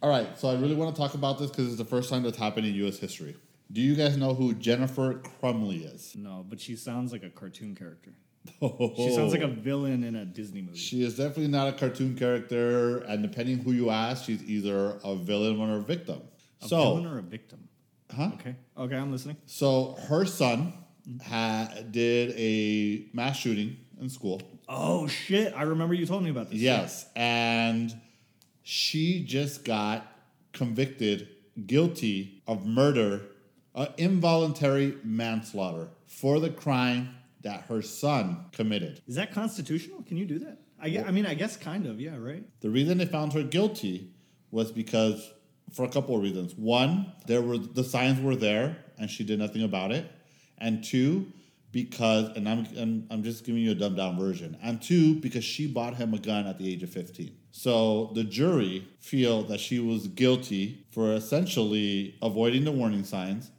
All right, so I really want to talk about this because it's the first time that's happened in U.S. history. Do you guys know who Jennifer Crumbley is? No, but she sounds like a cartoon character. Oh. She sounds like a villain in a Disney movie. She is definitely not a cartoon character, and depending who you ask, she's either a villain or a victim. A so, villain or a victim? huh? Okay. Okay, I'm listening. So her son ha- did a mass shooting in school. Oh shit! I remember you told me about this. Yes, and she just got convicted guilty of murder, uh, involuntary manslaughter for the crime that her son committed. Is that constitutional? Can you do that? I, gue- I mean, I guess kind of. Yeah. Right. The reason they found her guilty was because for a couple of reasons. One, there were the signs were there and she did nothing about it. And two, because and I'm and I'm just giving you a dumbed down version. And two, because she bought him a gun at the age of 15. So the jury feel that she was guilty for essentially avoiding the warning signs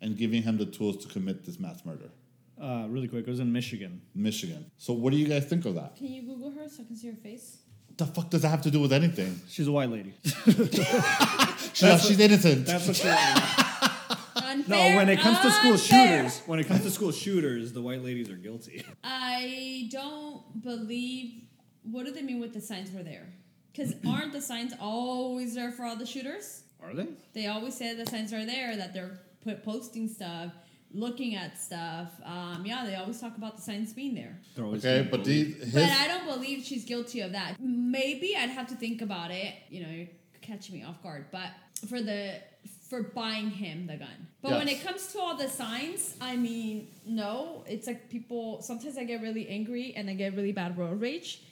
and giving him the tools to commit this mass murder. Uh, really quick. It was in Michigan. Michigan. So what do you guys think of that? Can you Google her so I can see her face? The fuck does that have to do with anything? She's a white lady. She, she's innocent. That's what she. Unfair. No, when it comes to school unfair. shooters, when it comes to school shooters, the white ladies are guilty. I don't believe. What do they mean with the signs were there? Because aren't the signs always there for all the shooters? Are they? They always say the signs are there, that they're put posting stuff, looking at stuff. Um, yeah, they always talk about the signs being there. Okay, but bullied. these But I don't believe she's guilty of that. Maybe I'd have to think about it. You know, you're catching me off guard. But for the for buying him the gun. But when it comes to all the signs, I mean, no. It's like people. Sometimes I get really angry and I get really bad road rage.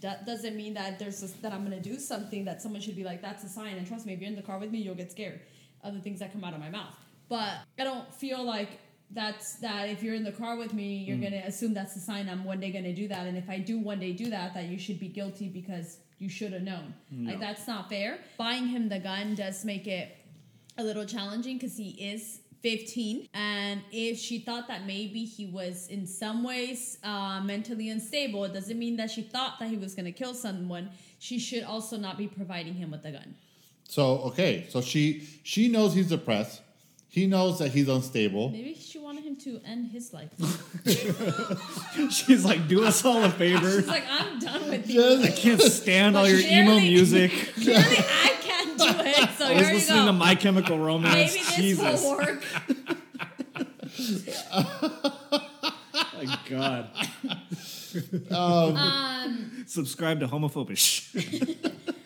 That doesn't mean that there's a, that I'm gonna do something that someone should be like, that's a sign. And trust me, if you're in the car with me, you'll get scared of the things that come out of my mouth. But I don't feel like that's that if you're in the car with me, you're mm. gonna assume that's a sign I'm one day gonna do that. And if I do one day do that, that you should be guilty because you should have known. Like that's not fair. Buying him the gun does make it a little challenging because he is 15 and if she thought that maybe he was in some ways uh, mentally unstable it doesn't mean that she thought that he was going to kill someone she should also not be providing him with a gun so okay, so she she knows he's depressed. He knows that he's unstable. maybe she wanted him to end his life She's like, do us all a favor. she's like i'm done with you I can't stand all your emo music. clearly i can't do it so I was here you listening go to My Chemical Romance. maybe this Jesus, will work my God. um Subscribe to Homophobish.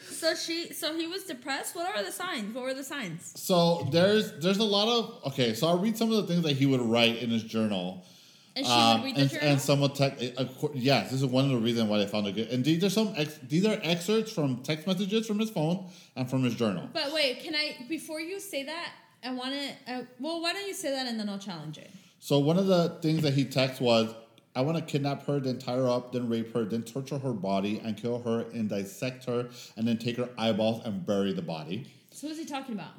so she so he was depressed what are the signs what were the signs So there's there's a lot of okay. So I'll read some of the things that he would write in his journal. And she Um, would read the and, journal and some would text. Yes, this is one of the reasons why they found it good. And these are some ex, these are excerpts from text messages from his phone and from his journal. But wait, can I before you say that? I want to. Uh, well, why don't you say that and then I'll challenge it. So one of the things that he texted was, "I want to kidnap her, then tie her up, then rape her, then torture her body and kill her and dissect her, and then take her eyeballs and bury the body." So who's he talking about?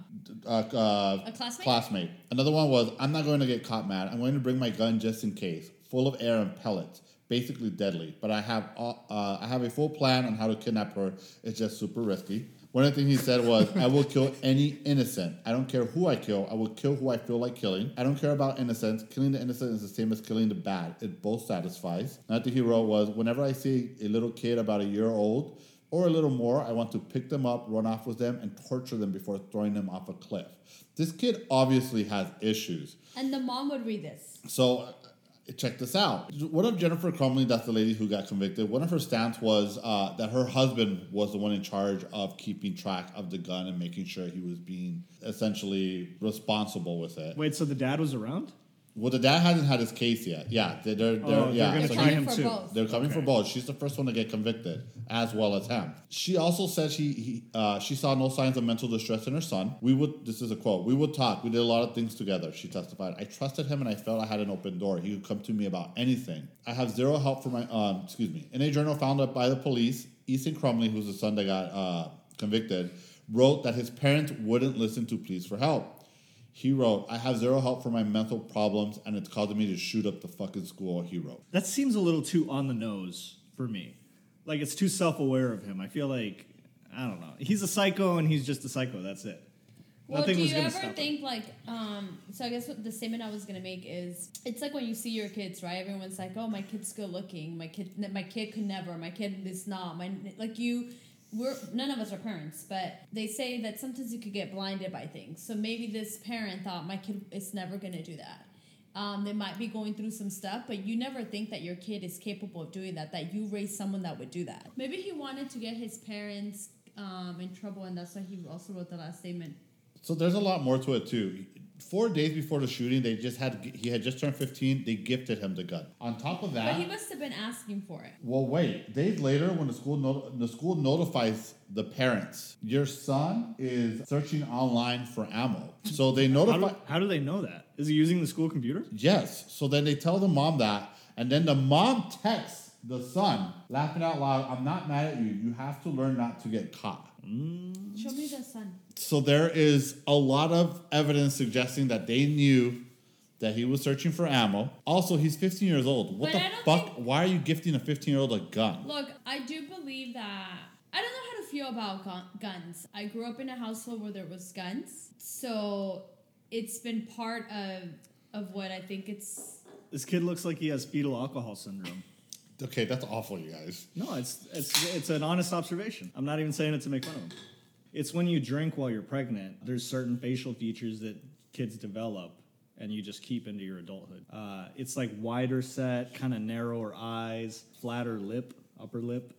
uh, uh, A classmate? Classmate. Another one was, I'm not going to get caught mad. I'm going to bring my gun just in case, full of air and pellets, basically deadly. But I have all- uh, I have a full plan on how to kidnap her. It's just super risky. One of the things he said was, I will kill any innocent. I don't care who I kill. I will kill who I feel like killing. I don't care about innocence. Killing the innocent is the same as killing the bad. It both satisfies. Another thing he wrote was, whenever I see a little kid about a year old or a little more, I want to pick them up, run off with them, and torture them before throwing them off a cliff. This kid obviously has issues. And the mom would read this. So uh, check this out. One of Jennifer Crumbley, that's the lady who got convicted, one of her stance was uh, that her husband was the one in charge of keeping track of the gun and making sure he was being essentially responsible with it. Wait, so the dad was around? Well, the dad hasn't had his case yet. Yeah, they're, they're, they're Oh, they're yeah. so try him for too. both. they're coming for both. She's the first one to get convicted, as well as him. She also said she he, uh, she saw no signs of mental distress in her son. We would this is a quote. We would talk. We did a lot of things together. She testified. I trusted him, and I felt I had an open door. He could come to me about anything. I have zero help for my um excuse me. In a journal found up by the police, Easton Crumbley, who's the son that got uh, convicted, wrote that his parents wouldn't listen to pleas for help. He wrote, I have zero help for my mental problems, and it's causing me to shoot up the fucking school, he wrote. That seems a little too on the nose for me. Like it's too self aware of him. I feel like I don't know. He's a psycho, and he's just a psycho. That's it. Well, Nothing do you ever stop him. think like, um, so I guess what the statement I was gonna make is, it's like when you see your kids, right? Everyone's like, oh, my kid's good looking. My kid, my kid could never. My kid is not. My like you, we're none of us are parents, but they say that sometimes you could get blinded by things. So maybe this parent thought my kid is never gonna do that. Um, they might be going through some stuff, but you never think that your kid is capable of doing that. That you raised someone that would do that. Maybe he wanted to get his parents um, in trouble, and that's why he also wrote the last statement. So there's a lot more to it too. Four days before the shooting, they just had he had just turned 15. They gifted him the gun. On top of that, But that, he must have been asking for it. well, wait. Days later, when the school not- the school notifies the parents, your son is searching online for ammo. So they How notify. do, how do they know that? Is he using the school computer? Yes. So then they tell the mom that, and then the mom texts the son, laughing out loud. I'm not mad at you. You have to learn not to get caught. Show me the sun. So there is a lot of evidence suggesting that they knew that he was searching for ammo. Also, he's 15 years old. What But the fuck? think- Why are you gifting a 15 year old a gun? Look, I do believe that. I don't know how to feel about gun- guns. I grew up in a household where there was guns, so it's been part of of what I think it's. This kid looks like he has fetal alcohol syndrome. Okay, that's awful, you guys. No, it's it's it's an honest observation. I'm not even saying it to make fun of him. It's when you drink while you're pregnant. There's certain facial features that kids develop, and you just keep into your adulthood. Uh, it's like wider set, kind of narrower eyes, flatter lip, upper lip.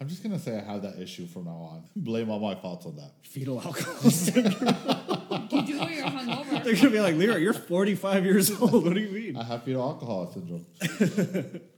I'm just gonna say I have that issue from now on. Blame all my faults on that. Fetal alcohol syndrome. You do when you're hungover. They're gonna be like, Lyra, you're 45 years old. What do you mean? I have fetal alcohol syndrome.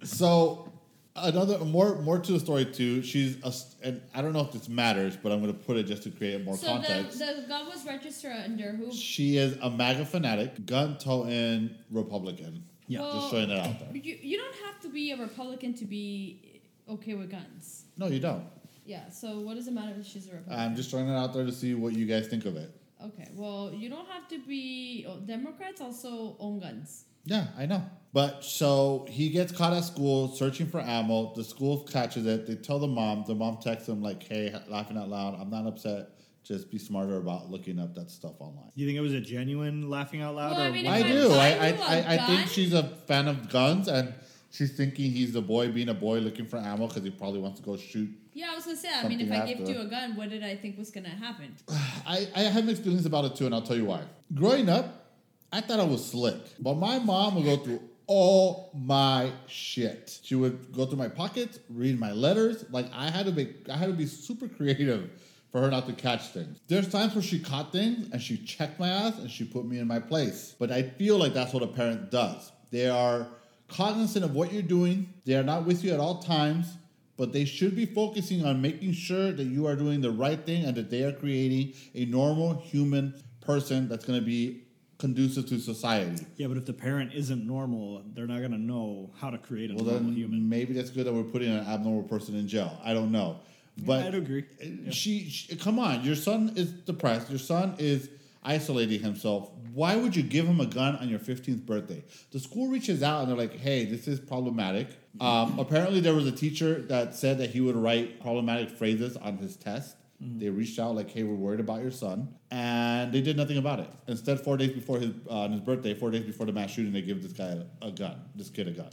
so another more more to the story too. She's a, and I don't know if this matters, but I'm gonna put it just to create more So the, context. the gun was registered under who? she is a MAGA fanatic, gun toting Republican. Yeah. Well, just showing it out there. You, you don't have to be a Republican to be okay with guns. No, you don't. Yeah. So what does it matter if she's a Republican? I'm just throwing it out there to see what you guys think of it. Okay, well, you don't have to be. oh, Democrats also own guns. Yeah, I know. But so he gets caught at school searching for ammo. The school catches it. They tell the mom. The mom texts him like, "Hey, laughing out loud. I'm not upset. Just be smarter about looking up that stuff online." Do you think it was a genuine laughing out loud? Well, I or mean. I If I do. buy I you I, a I, I think she's a fan of guns and she's thinking he's the boy being a boy looking for ammo because he probably wants to go shoot. Yeah, I was gonna say. I mean, if I gift after. you a gun, what did I think was gonna happen? I, I have mixed feelings about it too, and I'll tell you why. Growing up, I thought I was slick, but my mom would go through all my shit. She would go through my pockets, read my letters. Like I had to be, I had to be super creative for her not to catch things. There's times where she caught things and she checked my ass and she put me in my place. But I feel like that's what a parent does. They are cognizant of what you're doing. They are not with you at all times but they should be focusing on making sure that you are doing the right thing and that they are creating a normal human person that's going to be conducive to society. Yeah, but if the parent isn't normal, they're not gonna know how to create a Well, normal then human. maybe that's good that we're putting an abnormal person in jail. I don't know, but I'd agree. She, she, come on, your son is depressed. Your son is isolating himself. Why would you give him a gun on your 15th birthday? The school reaches out and they're like, "Hey, this is problematic." Um, apparently, there was a teacher that said that he would write problematic phrases on his test. They reached out like, "Hey, we're worried about your son," and they did nothing about it. Instead, four days before his uh, on his birthday, four days before the mass shooting, they give this guy a, a gun, this kid a gun.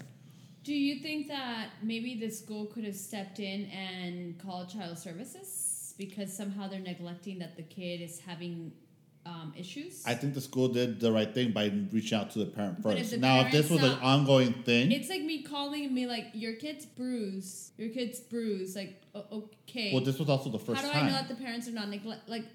Do you think that maybe the school could have stepped in and called child services because somehow they're neglecting that the kid is having um, issues? I think the school did the right thing by reaching out to the parent But if first. the Now, if this was parent's an ongoing thing, it's like me calling be like, "Your kid's bruised. Your kid's bruised." Like, okay. well, this was also the first How do time. I know that the parents are not neglect? Like,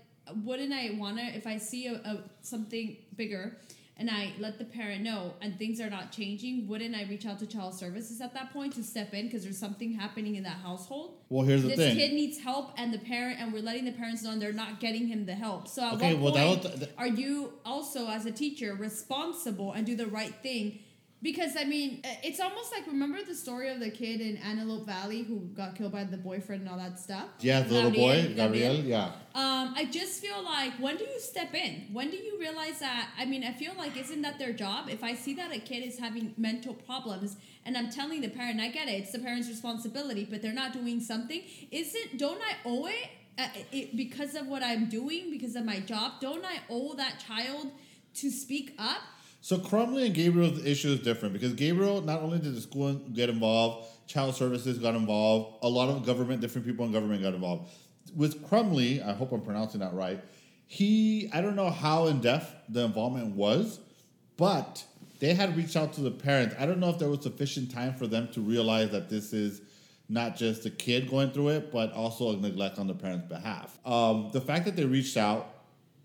wouldn't I wanna if I see a, a something bigger and I let the parent know and things are not changing? Wouldn't I reach out to child services at that point to step in because there's something happening in that household? well, here's the this thing. kid needs help and the parent and we're letting the parents know and they're not getting him the help so at Okay, what well, that point the- are you also as a teacher responsible and do the right thing because i mean uh, it's almost like remember the story of the kid in antelope valley who got killed by the boyfriend and all that stuff yeah, the little boy, Gabriel. Yeah. um, I just feel like when do you step in? When do you realize that? I mean, I feel like isn't that their job? If I see that a kid is having mental problems and I'm telling the parent, I get it, it's the parent's responsibility, but they're not doing something. Isn't don't I owe it uh, it, because of what I'm doing, because of my job, don't I owe that child to speak up? So Crumbley and Gabriel's issue is different because Gabriel not only did the school get involved, child services got involved, a lot of government, different people in government got involved. With Crumbley, I hope I'm pronouncing that right. He, I don't know how in depth the involvement was, but they had reached out to the parents. I don't know if there was sufficient time for them to realize that this is not just a kid going through it, but also a neglect on the parents' behalf. Um, the fact that they reached out,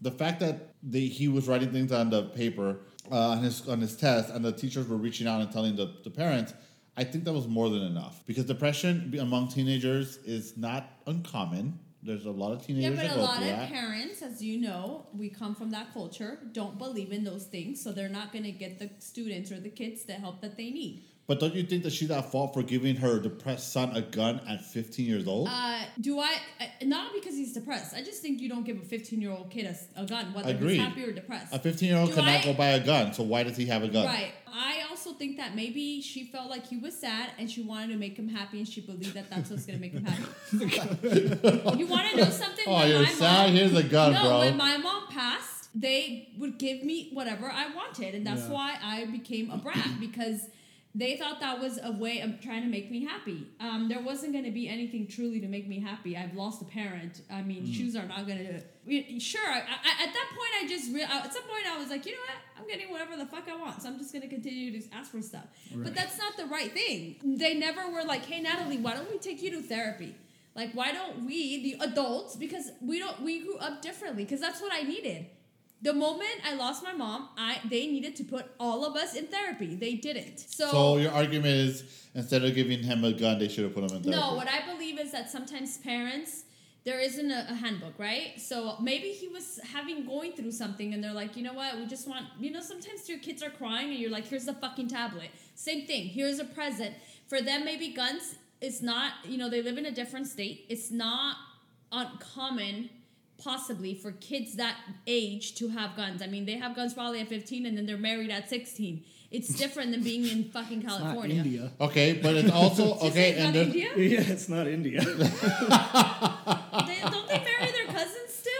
the fact that they, he was writing things on the paper uh, on his on his test, and the teachers were reaching out and telling the, the parents. I think that was more than enough because depression among teenagers is not uncommon. There's a lot of teenagers. Yeah, but a lot of that. parents, as you know, we come from that culture, don't believe in those things, so they're not going to get the students or the kids the help that they need. But don't you think that she's at fault for giving her depressed son a gun at 15 years old? Uh, do I? Uh, not because he's depressed. I just think you don't give a 15 year old kid a, a gun, whether Agreed. he's happy or depressed. a 15 year old Do cannot I- go buy a gun, so why does he have a gun? Right. I also think that maybe she felt like he was sad and she wanted to make him happy and she believed that that's what's going to make him happy. you want to know something? Oh, When you're sad? Mom, Here's a gun, no, bro. when my mom passed, they would give me whatever I wanted. And that's Yeah. why I became a brat because they thought that was a way of trying to make me happy. Um, there wasn't going to be anything truly to make me happy. I've lost a parent. I mean, Mm. shoes are not going to. Sure, I, I, at that point, I just real. At some point, I was like, you know what? I'm getting whatever the fuck I want, so I'm just going to continue to ask for stuff. But that's not the right thing. They never were like, hey, Natalie, why don't we take you to therapy? Like, why don't we, the adults, because we don't, we grew up differently, because that's what I needed. The moment I lost my mom, I they needed to put all of us in therapy. They didn't. So, So your argument is instead of giving him a gun, they should have put him in therapy. no, what I believe is that sometimes parents there isn't a, a handbook, right? So maybe he was having going through something, and they're like, you know what? We just want, you know, sometimes your kids are crying, and you're like, here's the fucking tablet. Same thing. Here's a present. For them, maybe guns It's not, you know, they live in a different state. It's not uncommon. Possibly for kids that age to have guns. I mean, they have guns probably at 15 and then they're married at 16. It's different than being in fucking It's not California. India. Okay, but it's also Did you say okay, it's and not there's, India? Yeah, it's not India. They, don't they marry their cousins still?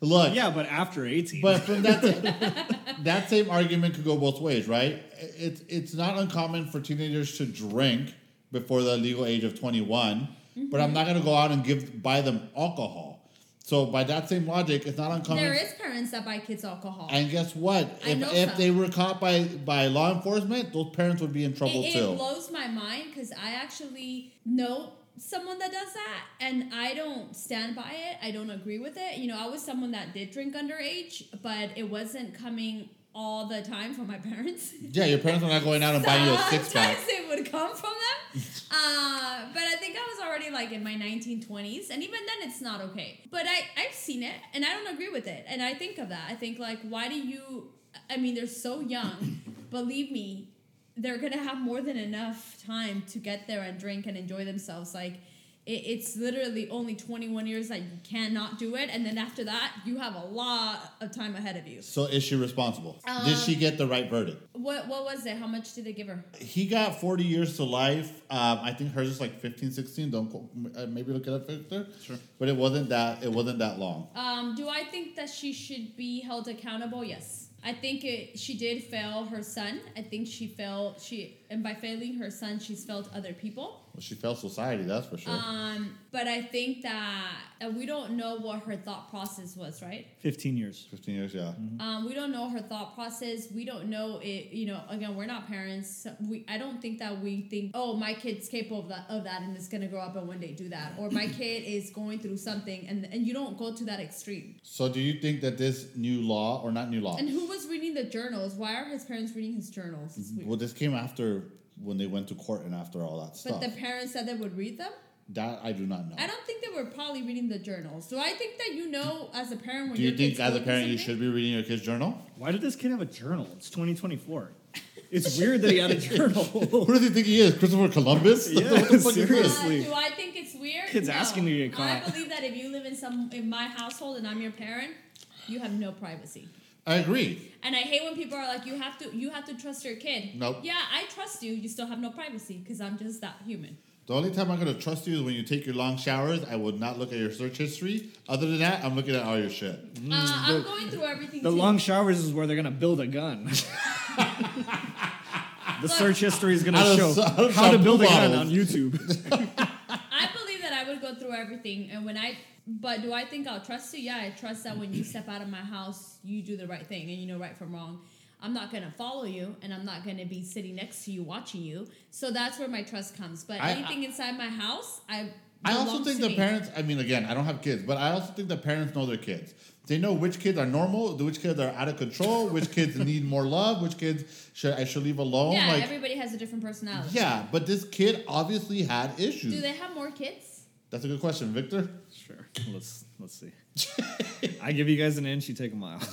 look, yeah, but after 18. But from that that same argument could go both ways, right? It's it's not uncommon for teenagers to drink before the legal age of 21, but I'm mm-hmm. not going to go out and give buy them alcohol. So by that same logic, it's not uncommon. There is parents that buy kids alcohol. and guess what? I If, know if some. they were caught by by law enforcement, those parents would be in trouble it, too. it blows my mind because I actually know someone that does that, and I don't stand by it. I don't agree with it. You know, I was someone that did drink underage, but it wasn't coming all the time from my parents. yeah, your parents are not going out and buying you a six pack. Sometimes it would come from them. Uh, but I think I was already like in my 1920s, and even then it's not okay. But I, I've seen it, and I don't agree with it. And I think of that. I think, like, why do you, I mean, they're so young. Believe me, they're going to have more than enough time to get there and drink and enjoy themselves. Like, it's literally only 21 years that you cannot do it. And then after that, you have a lot of time ahead of you. So is she responsible? Uh, Did she get the right verdict? What, what was it? How much did they give her? he got 40 years to life. Um, I think hers is like 15, 16. Don't quote- uh, maybe look it up, Victor. Sure. But it wasn't that. It wasn't that long. Um, do I think that she should be held accountable? Yes. I think it, she did fail her son. I think she failed she and by failing her son, she's failed other people. Well, she failed society. That's for sure. Um, but I think that uh, we don't know what her thought process was, right? 15 years. 15 years, yeah. Um, we don't know her thought process. We don't know it. You know, again, we're not parents. So we I don't think that we think, oh, my kid's capable of that, of that, and it's gonna grow up and one day do that, or my kid is going through something, and and you don't go to that extreme. So do you think that this new law, or not new law? And who was reading the journals? Why are his parents reading his journals? Well, this came after when they went to court and after all that But stuff. But the parents said they would read them. that I do not know. I don't think they were probably reading the journals. So I think that you know as a parent when do you your think kid's as a parent you should be reading your kid's journal? Why did this kid have a journal? It's 2024. It's weird that he had a journal. Who does he think he is? Christopher Columbus? Yeah, what the fuck seriously. Uh, do I think it's weird? Kids No. asking to get I believe that if you live in some in my household and I'm your parent, you have no privacy. I agree. And I hate when people are like, you have to you have to trust your kid. Nope. Yeah, I trust you. You still have no privacy because I'm just that human. The only time I'm gonna trust you is when you take your long showers. I would not look at your search history. Other than that, I'm looking at all your shit. Uh, I'm going through everything. The too. long showers is where they're gonna build a gun. the search history is gonna show s- how to shampoo build a gun on YouTube. I believe that I would go through everything, and when I, but do I think I'll trust you? Yeah, I trust that when you step out of my house, you do the right thing and you know right from wrong. I'm not gonna follow you, and I'm not gonna be sitting next to you watching you. So that's where my trust comes. But I- anything inside my house, I. I also think the me. parents. I mean, again, I don't have kids, but I also think the parents know their kids. They know which kids are normal, which kids are out of control, which kids need more love, which kids should I should leave alone. Yeah, like, everybody has a different personality. yeah, but this kid obviously had issues. Do they have more kids? That's a good question, Victor. Sure. Let's let's see. I give you guys an inch, you take a mile.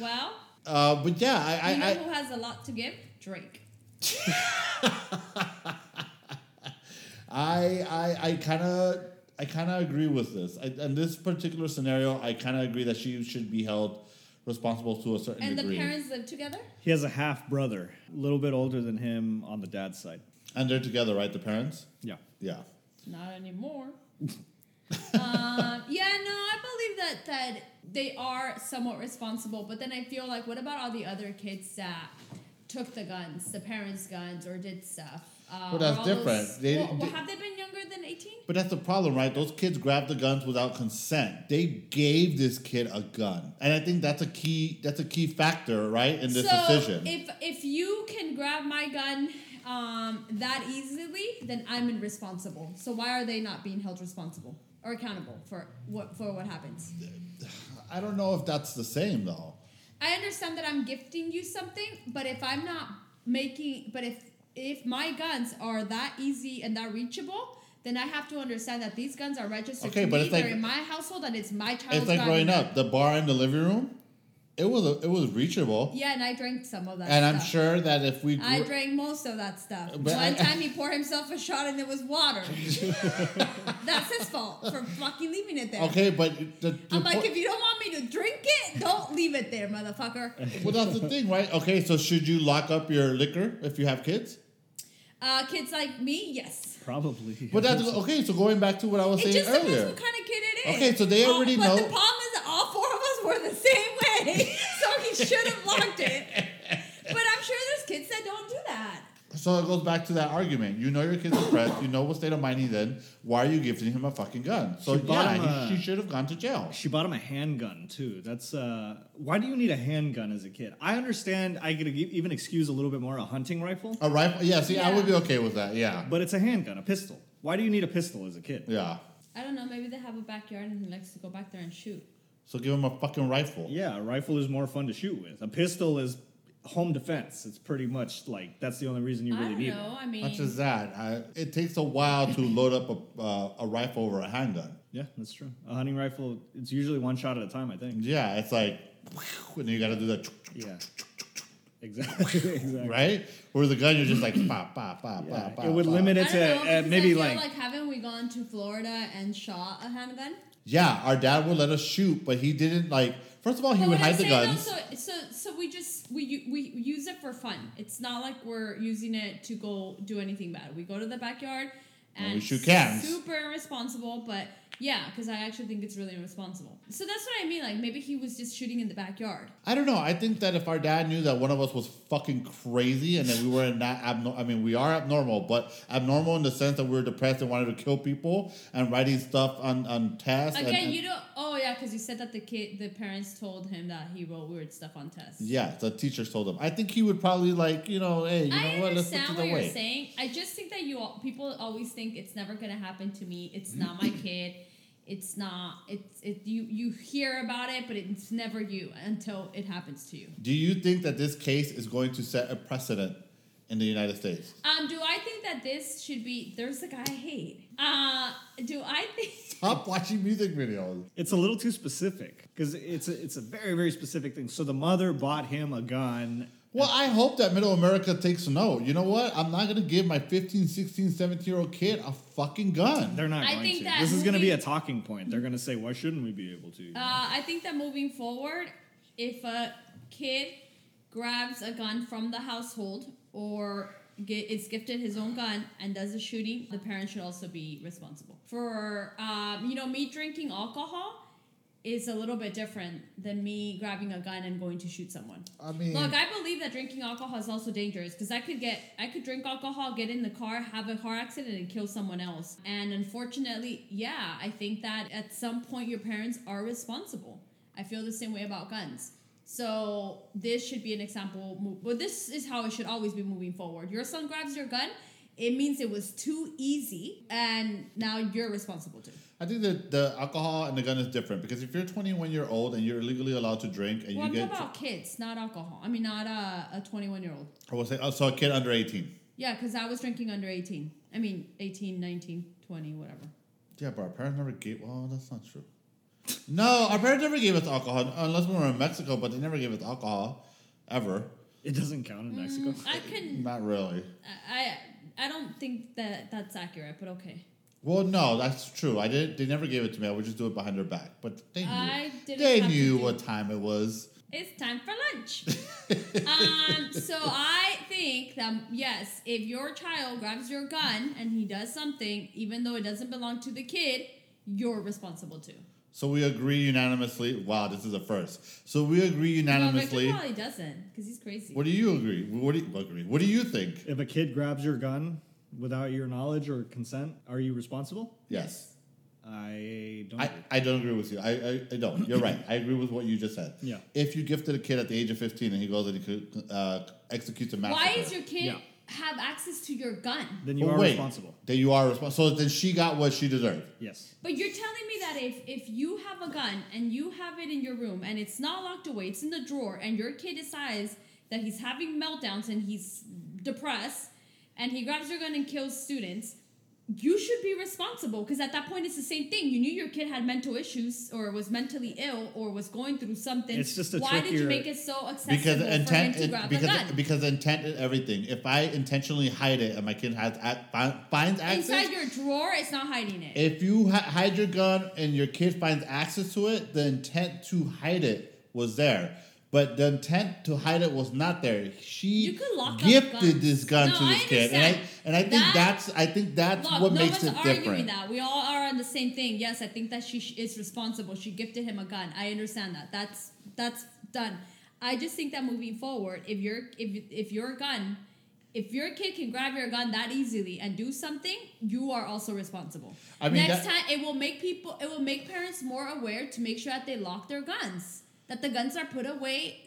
Well, Uh, but yeah, I, you know I, I who has a lot to give? Drake. I I I kind of I kind of agree with this. I, in this particular scenario, I kind of agree that she should be held responsible to a certain And the degree. parents live together? He has a half brother, a little bit older than him on the dad's side. and they're together, right? The parents. Yeah. Yeah. Not anymore. um, yeah, no, I believe that that they are somewhat responsible, but then I feel like, what about all the other kids that took the guns, the parents' guns, or did stuff? Uh, Well, that's all those- different. They- well, well, they- have they been younger than eighteen? But that's the problem, right? Those kids grabbed the guns without consent. They gave this kid a gun, and I think that's a key. That's a key factor, right, in this so decision. if if you can grab my gun um, that easily, then I'm irresponsible. So why are they not being held responsible or accountable for what for what happens? I don't know if that's the same though. I understand that I'm gifting you something, but if I'm not making, but if if my guns are that easy and that reachable, then I have to understand that these guns are registered Okay, to but me. it's like- They're in my household, and it's my child's It's like growing up, the bar in the living room. It was a, it was reachable, Yeah, and I drank some of that. and I'm sure that if we I drank most of that stuff. But One I- time he poured himself a shot and it was water. That's his fault for fucking leaving it there. okay, but the, the I'm like, if you don't want me to drink it, don't leave it there, motherfucker. well, that's the thing, right? Okay, so should you lock up your liquor if you have kids? Uh, kids like me, yes. Probably. But that's okay. So going back to what I was It saying just depends earlier. what kind of kid it is. Okay, so they Oh, already but know- the problem is that all four of us the same way, so he should have locked it. But I'm sure there's kids that don't do that. So it goes back to that argument. You know your kid's depressed. You know what state of mind he's in. Why are you giving him a fucking gun? So She bought yeah, him a- he, she should have gone to jail. She bought him a handgun too. That's uh, why do you need a handgun as a kid? I understand. I could e- even excuse a little bit more a hunting rifle, A rifle? Yeah. See, I would be okay with that. Yeah. but it's a handgun, a pistol. Why do you need a pistol as a kid? Yeah. I don't know. Maybe they have a backyard and he likes to go back there and shoot. So give him a fucking rifle. Yeah, a rifle is more fun to shoot with. A pistol is home defense. It's pretty much like that's the only reason you I really don't need know. it. I mean, Not just that. I, it takes a while to load up a, uh, a rifle over a handgun. Yeah, that's true. A hunting rifle, it's usually one shot at a time. I think. Yeah, it's like, and then you got to do that, Yeah. Exactly. exactly. right? Where the gun, you're just like, pa, pa, pa, Yeah, pa, pa. it would pa. limit it to know, uh, maybe I feel like, like haven't we gone to Florida and shot a handgun? Yeah, our dad would let us shoot, but he didn't like. First of all, he But would hide the guns. though, so, so, so we just we we use it for fun. It's not like we're using it to go do anything bad. We go to the backyard And and we shoot cans. Super irresponsible, but yeah, because I actually think it's really irresponsible. So that's what I mean. Like maybe he was just shooting in the backyard. I don't know. I think that if our dad knew that one of us was fucking crazy and that we were not abnormal, I mean, we are abnormal, but abnormal in the sense that we were depressed and wanted to kill people and writing stuff on, on tests. and- Again, and- you don't. Oh yeah, because you said that the kid, the parents told him that he wrote weird stuff on tests. Yeah, the teachers told him. I think he would probably like, you know, hey, you know I what? Let's understand to what the you're way. saying. I just think that you all, people always think it's never gonna happen to me. It's not my kid. It's not. It's it. You you hear about it, but it's never you until it happens to you. Do you think that this case is going to set a precedent in the United States? Um. Do I think that this should be? There's a guy I hate. Uh. Do I think? Stop watching music videos. it's a little too specific because it's a, it's a very very specific thing. So the mother bought him a gun. Well, I hope that middle America takes note. You know what? I'm not going to give my 15, 16, 17 year old kid a fucking gun. They're not I going think to. that This is going to be a talking point. They're going to say, "Why shouldn't we be able to?" Uh, I think that moving forward, if a kid grabs a gun from the household or ge- is gifted his own gun and does a shooting, the parent should also be responsible. For um, you know, me drinking alcohol is a little bit different than me grabbing a gun and going to shoot someone. I mean, Look, I believe that drinking alcohol is also dangerous because I could get, I could drink alcohol, get in the car, have a car accident, and kill someone else. And unfortunately, yeah, I think that at some point your parents are responsible. I feel the same way about guns. So this should be an example. But this is how it should always be moving forward. Your son grabs your gun. It means it was too easy, and now you're responsible too. I think that the alcohol and the gun is different because if you're 21 year old and you're legally allowed to drink and Well, you I'm get, about kids, not alcohol. I mean, not a, a 21 year old. I will say, oh, so a kid under 18. Yeah, because I was drinking under 18. I mean, 18, 19, 20, whatever. Yeah, but our parents never gave. Well, that's not true. No, our parents never gave us alcohol unless we were in Mexico, but they never gave us alcohol ever. It doesn't count in Mexico. Mm, I can. Not really. I I don't think that that's accurate, but okay. Well, no, that's true. I did. They never gave it to me. I would just do it behind their back. But they knew. I didn't they knew what time it was. It's time for lunch. um, so I think that yes, if your child grabs your gun and he does something, even though it doesn't belong to the kid, you're responsible too. So we agree unanimously. Wow, this is a first. So we agree No, Victor unanimously. probably doesn't because he's crazy. what do you agree? What do you agree? What do you think? If a kid grabs your gun without your knowledge or consent, are you responsible? Yes. I don't. I, agree. I don't agree with you. I, I, I don't. You're right. I agree with what you just said. Yeah. If you gifted a kid at the age of 15 and he goes and he could, uh, executes a massacre. Why is your kid Yeah. Have access to your gun? then you Well, are wait. responsible. Then you are responsible. So then she got what she deserved. Yes. But you're telling me that if if you have a gun and you have it in your room and it's not locked away, it's in the drawer, and your kid decides that he's having meltdowns and he's depressed, and he grabs your gun and kills students, you should be responsible because at that point it's the same thing. You knew your kid had mental issues or was mentally ill or was going through something. It's just a Why did you make it so accessible Because for him intent, to it- because a gun? because intent is everything. If I intentionally hide it and my kid has ac- finds access, Inside your drawer, it's not hiding it. if you ha- hide your gun and your kid finds access to it, the intent to hide it was there. But the intent to hide it was not there. She You could lock up gifted this gun No, to I this kid, and I and I think That- that's I think that's Look, what no makes it different. that. We all are on the same thing. Yes, I think that she is responsible. She gifted him a gun. I understand that. That's that's done. I just think that moving forward, if your if if your gun, if your kid can grab your gun that easily and do something, you are also responsible. I mean, next that- time it will make people, it will make parents more aware to make sure that they lock their guns, that the guns are put away.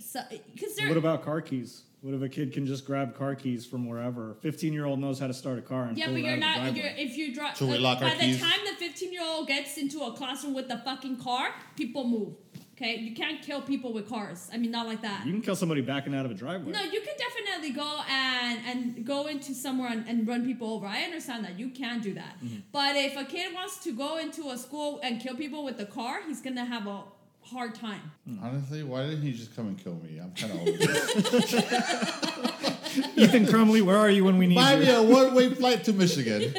Because they're What about car keys? What if a kid can just grab car keys from wherever? Fifteen year old knows how to start a car and Yeah, pull but it you're out not. of the You're, if you drive, Should we lock our by keys? the time the 15 year old gets into a classroom with the fucking car, people move. Okay, you can't kill people with cars. I mean, not like that. You can kill somebody backing out of a driveway. No, you can definitely go and and go into somewhere and, and run people over. I understand that you can do that. Mm-hmm. But if a kid wants to go into a school and kill people with the car, he's gonna have a hard time. Honestly, why didn't he just come and kill me? I'm kind of over it. Ethan Crumbley, where are you when we need Buy you? me a one way flight to Michigan.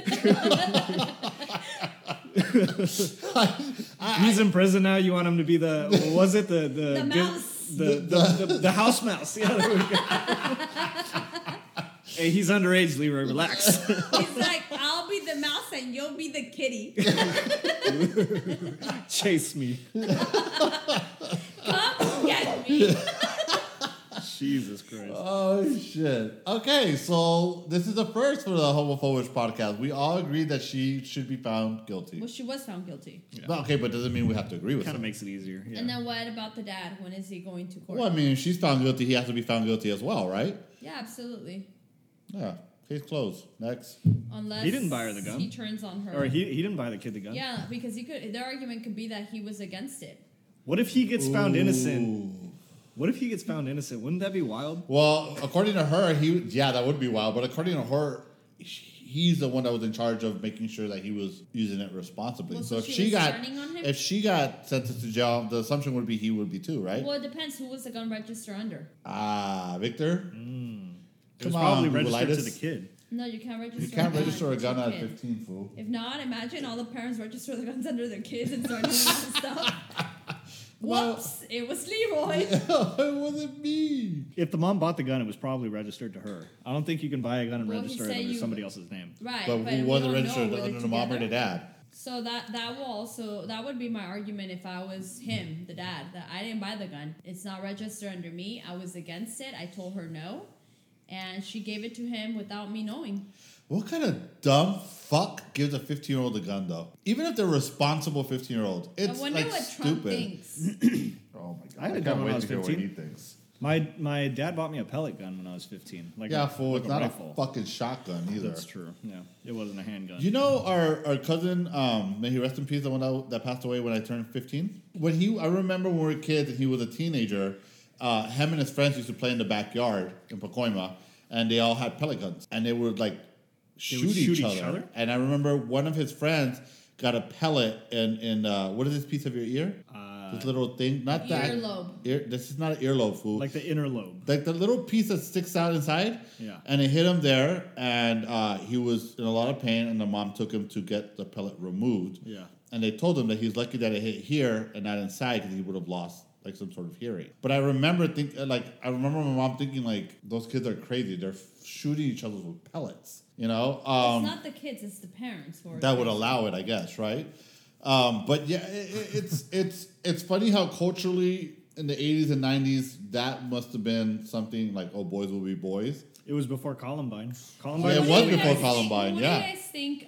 He's in prison now. You want him to be the what was it the the The mouse. the, the, the, the house mouse? Yeah, there we go. hey, he's underage, Leroy. Relax. He's like, I'll be the mouse and you'll be the kitty. Chase me. Come get me. Jesus Christ. Oh shit. Okay, so this is the first for the Homophobish podcast. We all agreed that she should be found guilty. Well, she was found guilty. But, okay, but doesn't mean we have to agree with Kind her. of makes it easier. Yeah. And then what about the dad? When is he going to court? Well, I mean, if she's found guilty, he has to be found guilty as well, right? Yeah, absolutely. Yeah. Case closed. Next. Unless He didn't buy her the gun. He turns on her. or he, he didn't buy the kid the gun. yeah, because he could. Their argument could be that he was against it. What if he gets found innocent? Ooh. What if he gets found innocent? Wouldn't that be wild? Well, according to her, he yeah, that would be wild. But according to her, he's the one that was in charge of making sure that he was using it responsibly. Well, so, so if she she was got turning on him? if she got sentenced to jail, the assumption would be he would be too, right? Well, it depends who was the gun register under. Ah, Victor, It was Come probably on, registered to Googleitis. the kid. No, you can't register. you can't a gun register a gun at kid. fifteen, fool. If not, imagine all the parents register the guns under their kids and start doing all this stuff. Well- Whoops! it was Leroy. it wasn't me. If the mom bought the gun, it was probably registered to her. I don't think you can buy a gun and Well, he register it said under you- somebody else's name. right, But, but who we wasn't don't know registered whether under the mom or the together. dad? So that that will also that would be my argument if I was him, the dad. That I didn't buy the gun. It's not registered under me. I was against it. I told her no, and she gave it to him without me knowing. What kind of dumb fuck gives a 15 year old a gun though? Even if they're responsible 15 year old, it's I wonder like what Trump stupid. thinks. Oh my god! I had a can't gun when wait I was to hear what 15. he thinks. My my dad bought me a pellet gun when I was 15. Like Yeah, a, fool. like It's not rifle. a fucking shotgun either. That's true. Yeah, it wasn't a handgun. You know our, our cousin, um, may he rest in peace, the one that, that passed away when I turned 15? When he, I remember when we were kids and he was a teenager, uh, him and his friends used to play in the backyard in Pacoima, and they all had pellet guns. And they would like shoot, would each, shoot other. each other? And I remember one of his friends got a pellet in, in uh, what is this piece of your ear? Uh, this little thing? Not that. Earlobe. Ear, this is not an earlobe, fool like the inner lobe. like the little piece that sticks out inside. Yeah. And it hit him there, and uh, he was in a lot of pain. And the mom took him to get the pellet removed. Yeah. And they told him that he's lucky that it hit here and not inside because he would have lost like some sort of hearing. But I remember think uh, like I remember my mom thinking like those kids are crazy. They're shooting each other with pellets. You know. Um, it's not the kids; it's the parents. Who are that would allow it, I guess, right? Um, but yeah, it, it- it's it's it's funny how culturally in the '80s and '90s that must have been something like, "Oh, boys will be boys." It was before Columbine. Columbine. Yeah, it was before guys Columbine, Think, what yeah. do you guys think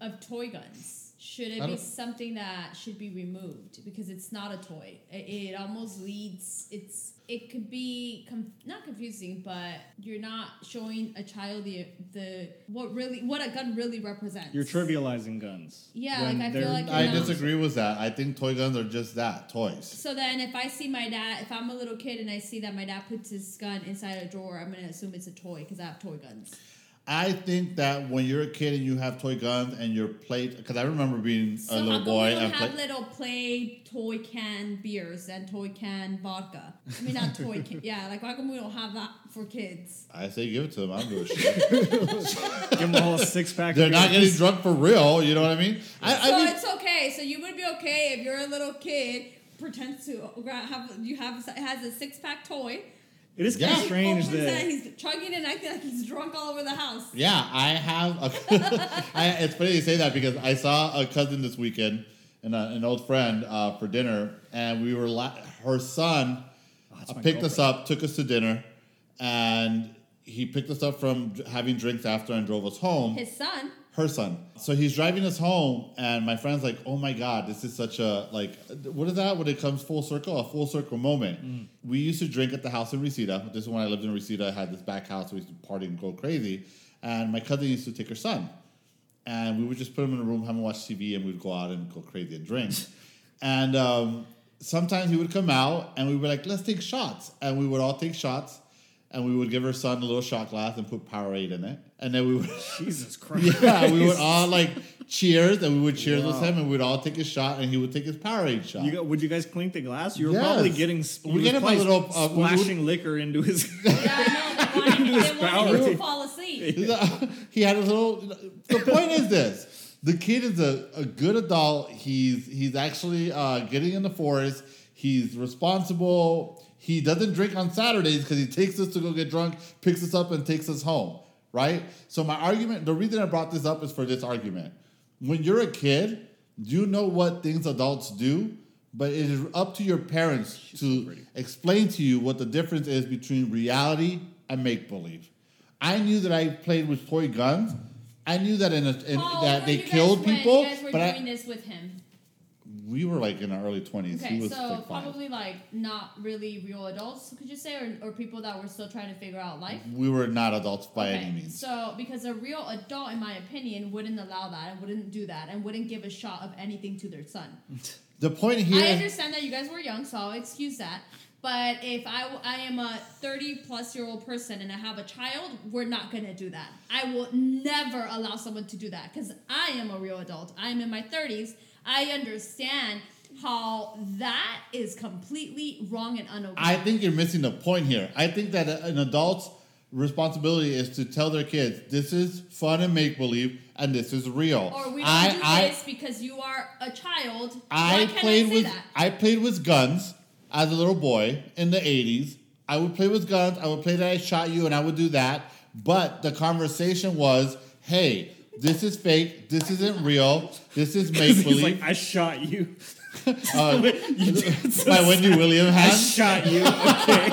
uh, of toy guns? Should it be something that should be removed because it's not a toy? It, it almost leads. It's it could be com- not confusing, but you're not showing a child the the what really what a gun really represents. You're trivializing guns. Yeah, like, I feel like- I Yeah. disagree with that. I think toy guns are just that toys. So then, if I see my dad, if I'm a little kid and I see that my dad puts his gun inside a drawer, I'm gonna assume it's a toy because I have toy guns. I think that when you're a kid and you have toy guns and you're played, because I remember being So a how little come boy we don't and have play, little play toy can beers and toy can vodka? I mean, not toy can. Yeah, like why come we don't have that for kids? I say give it to them. I don't give a shit. Give them a whole six pack. They're of not getting drunk for real. You know what I mean? I, I so it's okay. So you would be okay if you're a little kid pretends to have you have has a six pack toy. It is kind Yeah. of strange opens it, that he's chugging and acting like he's drunk all over the house. Yeah, I have. A, I, it's funny you say that because I saw a cousin this weekend and a, an old friend uh, for dinner, and we were la- her son Oh, that's uh, my picked us up, took us to dinner, and he picked us up from having drinks after and drove us home. His son. Her son. So he's driving us home, and my friend's like, "Oh my god, this is such a like, what is that? When it comes full circle, a full circle moment." Mm. We used to drink at the house in Reseda. This is when I lived in Reseda. I had this back house. We used to party and go crazy, and my cousin used to take her son, and we would just put him in a room, have him watch TV, and we'd go out and go crazy and drink. and um, sometimes he would come out, and we were like, "Let's take shots," and we would all take shots. And we would give her son a little shot glass and put Powerade in it, and then we would Jesus Christ. yeah, we would all like cheers, and we would cheers with him, and we'd all take a shot, and he would take his Powerade shot. You got, would you guys clink the glass? You were Yes. probably getting s- We get him a probably little, uh, we would- splashing liquor into his. Yeah, I know. They wanted, his they wanted him Powerade. to fall asleep. he had a little. The point is this: the kid is a, a good adult. He's he's actually uh, getting in the forest. He's responsible. He doesn't drink on Saturdays because he takes us to go get drunk, picks us up, and takes us home. Right. So my argument, the reason I brought this up is for this argument. When you're a kid, you know what things adults do, but it is up to your parents to explain to you what the difference is between reality and make believe. I knew that I played with toy guns. I knew that in, a, in Paul, that they killed when people, You guys were but doing I, this with him. We were like in our early twenties. he Okay, was so like probably like not really real adults, could you say, or, or people that were still trying to figure out life. We were not adults by okay, any means. so because a real adult, in my opinion, wouldn't allow that and wouldn't do that and wouldn't give a shot of anything to their son. the point here I understand that you guys were young, so I'll excuse that. But if I, I am a 30 plus year old person and I have a child, we're not going to do that. I will never allow someone to do that because I am a real adult. I am in my 30s. I understand how that is completely wrong and unokay. I think you're missing the point here. I think that an adult's responsibility is to tell their kids this is fun and make believe and this is real. Or we don't I do I this because you are a child. I played I with that? I played with guns as a little boy in the eighties. I would play with guns. I would play that I shot you, and I would do that. But the conversation was, "Hey, this is fake. This isn't real. This is make believe." like, I shot you. uh, You did so by Wendy Williams I shot you. Okay.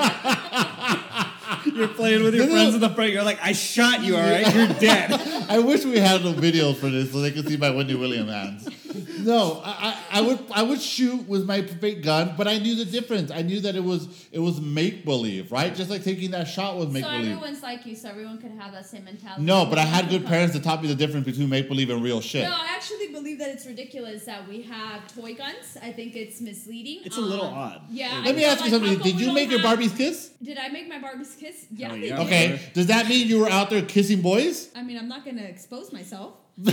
You're playing with your friends in the front. You're like, I shot you. All right, you're dead. I wish we had the video for this so they could see my Wendy Williams hands. No, I, I, I would I would shoot with my fake gun, but I knew the difference. I knew that it was it was make believe, right? Just like taking that shot was make believe. so everyone's like you, so everyone could have that same mentality. No, but I had good parents that taught me the difference between make believe and real shit. No, I actually believe that it's ridiculous that we have toy guns. I think it's misleading. It's a little Um, odd. Yeah. I Let me feel ask you like something. Did you make your have- Barbies kiss? Did I make my Barbies kiss? Yeah. Hell they yeah. Okay. Does that mean you were out there kissing boys? I mean, I'm not gonna expose myself.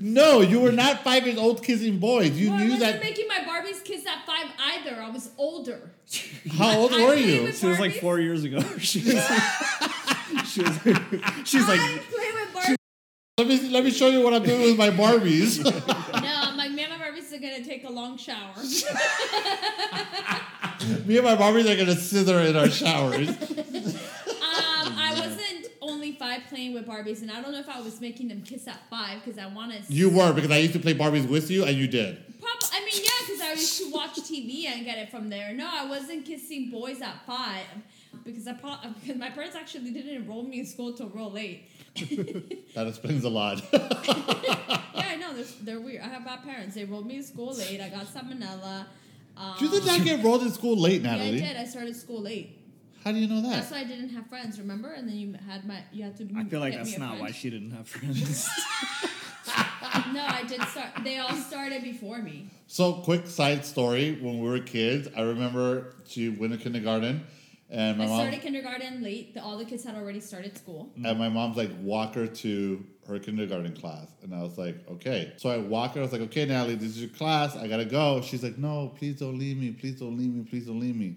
No, you were not five years old kissing boys. You well, I knew wasn't that. making my Barbies kiss at five either. I was older. How old I were you? She was like four years ago. She was like, she was, she's like, I play with Barbies. Let me let me show you what I'm doing with my Barbies. no, I'm like, me and my Barbies are gonna take a long shower. Me and my Barbies are gonna scissor in our showers. Um, I wasn't only five playing with Barbies, and I don't know if I was making them kiss at five because I wanted. You were because I used to play Barbies with you, and you did. Prob- I mean, yeah, because I used to watch TV and get it from there. No, I wasn't kissing boys at five because I pro- because my parents actually didn't enroll me in school till real late. That explains a lot. Yeah, I know they're, they're weird. I have bad parents. They enrolled me in school late. I got salmonella. Um, you did not get enrolled in school late, Yeah, I Natalie. did. I started school late. How do you know that? That's that? why I didn't have friends. Remember? And then you had my you had to. I feel like that's not friend. why she didn't have friends. No, I did start. They all started before me. So, quick side story: When we were kids, I remember she went to kindergarten, and my I mom started kindergarten late. The, all the kids had already started school. Mm. and my mom's like, walk her to her kindergarten class. And I was like, okay. So I walk her, I was like, okay, Natalie, this is your class. I gotta go. She's like, no, please don't leave me. Please don't leave me. Please don't leave me.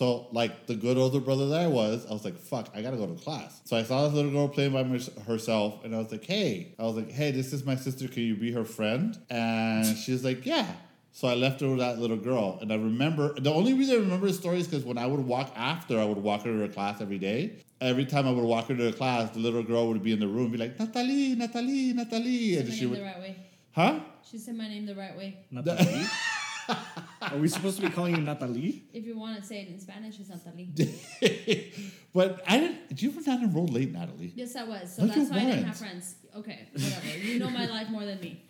So, like the good older brother that I was, I was like, fuck, I gotta go to class. So I saw this little girl playing by herself, and I was like, hey, I was like, hey, this is my sister. Can you be her friend? And she's like, yeah. So I left her with that little girl, and I remember the only reason I remember the story is because when I would walk after, I would walk her to her class every day. Every time I would walk her to her class, the little girl would be in the room, and be like, Natalie, Natalie, Natalie, Said and she would, the right way. huh? She said my name the right way. Natalie? Are we supposed to be calling you Natalie? If you want to say it in Spanish, it's Natalie. but I didn't. Did you ever not enroll late, Natalie? yes, I was. So that's why I didn't have friends. Okay, whatever. you know my life more than me.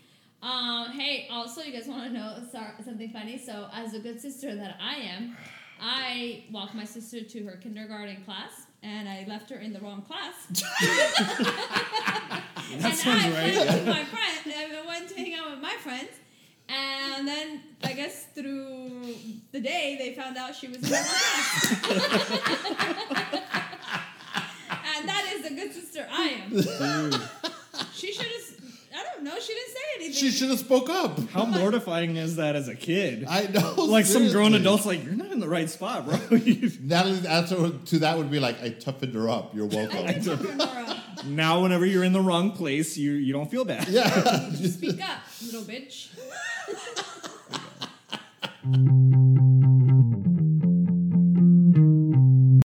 Um, hey, also, you guys want to know something funny? So, as a good sister that I am, I walked my sister to her kindergarten class, and I left her in the wrong class. and sounds I right, went with my friend. I went to hang out with my friends. And then I guess through the day they found out she was in the wrong class. and that is the good sister I am. She should have. I don't know. She didn't say anything. She should have spoke up. How mortifying is that as a kid? I know. like some grown seriously. adults, like you're not in the right spot, bro. You- Natalie's answer to that would be like, "I toughened her up. You're welcome." I did toughen her up. now, whenever you're in the wrong place, you you don't feel bad. yeah. Speak up, little bitch. Thank you.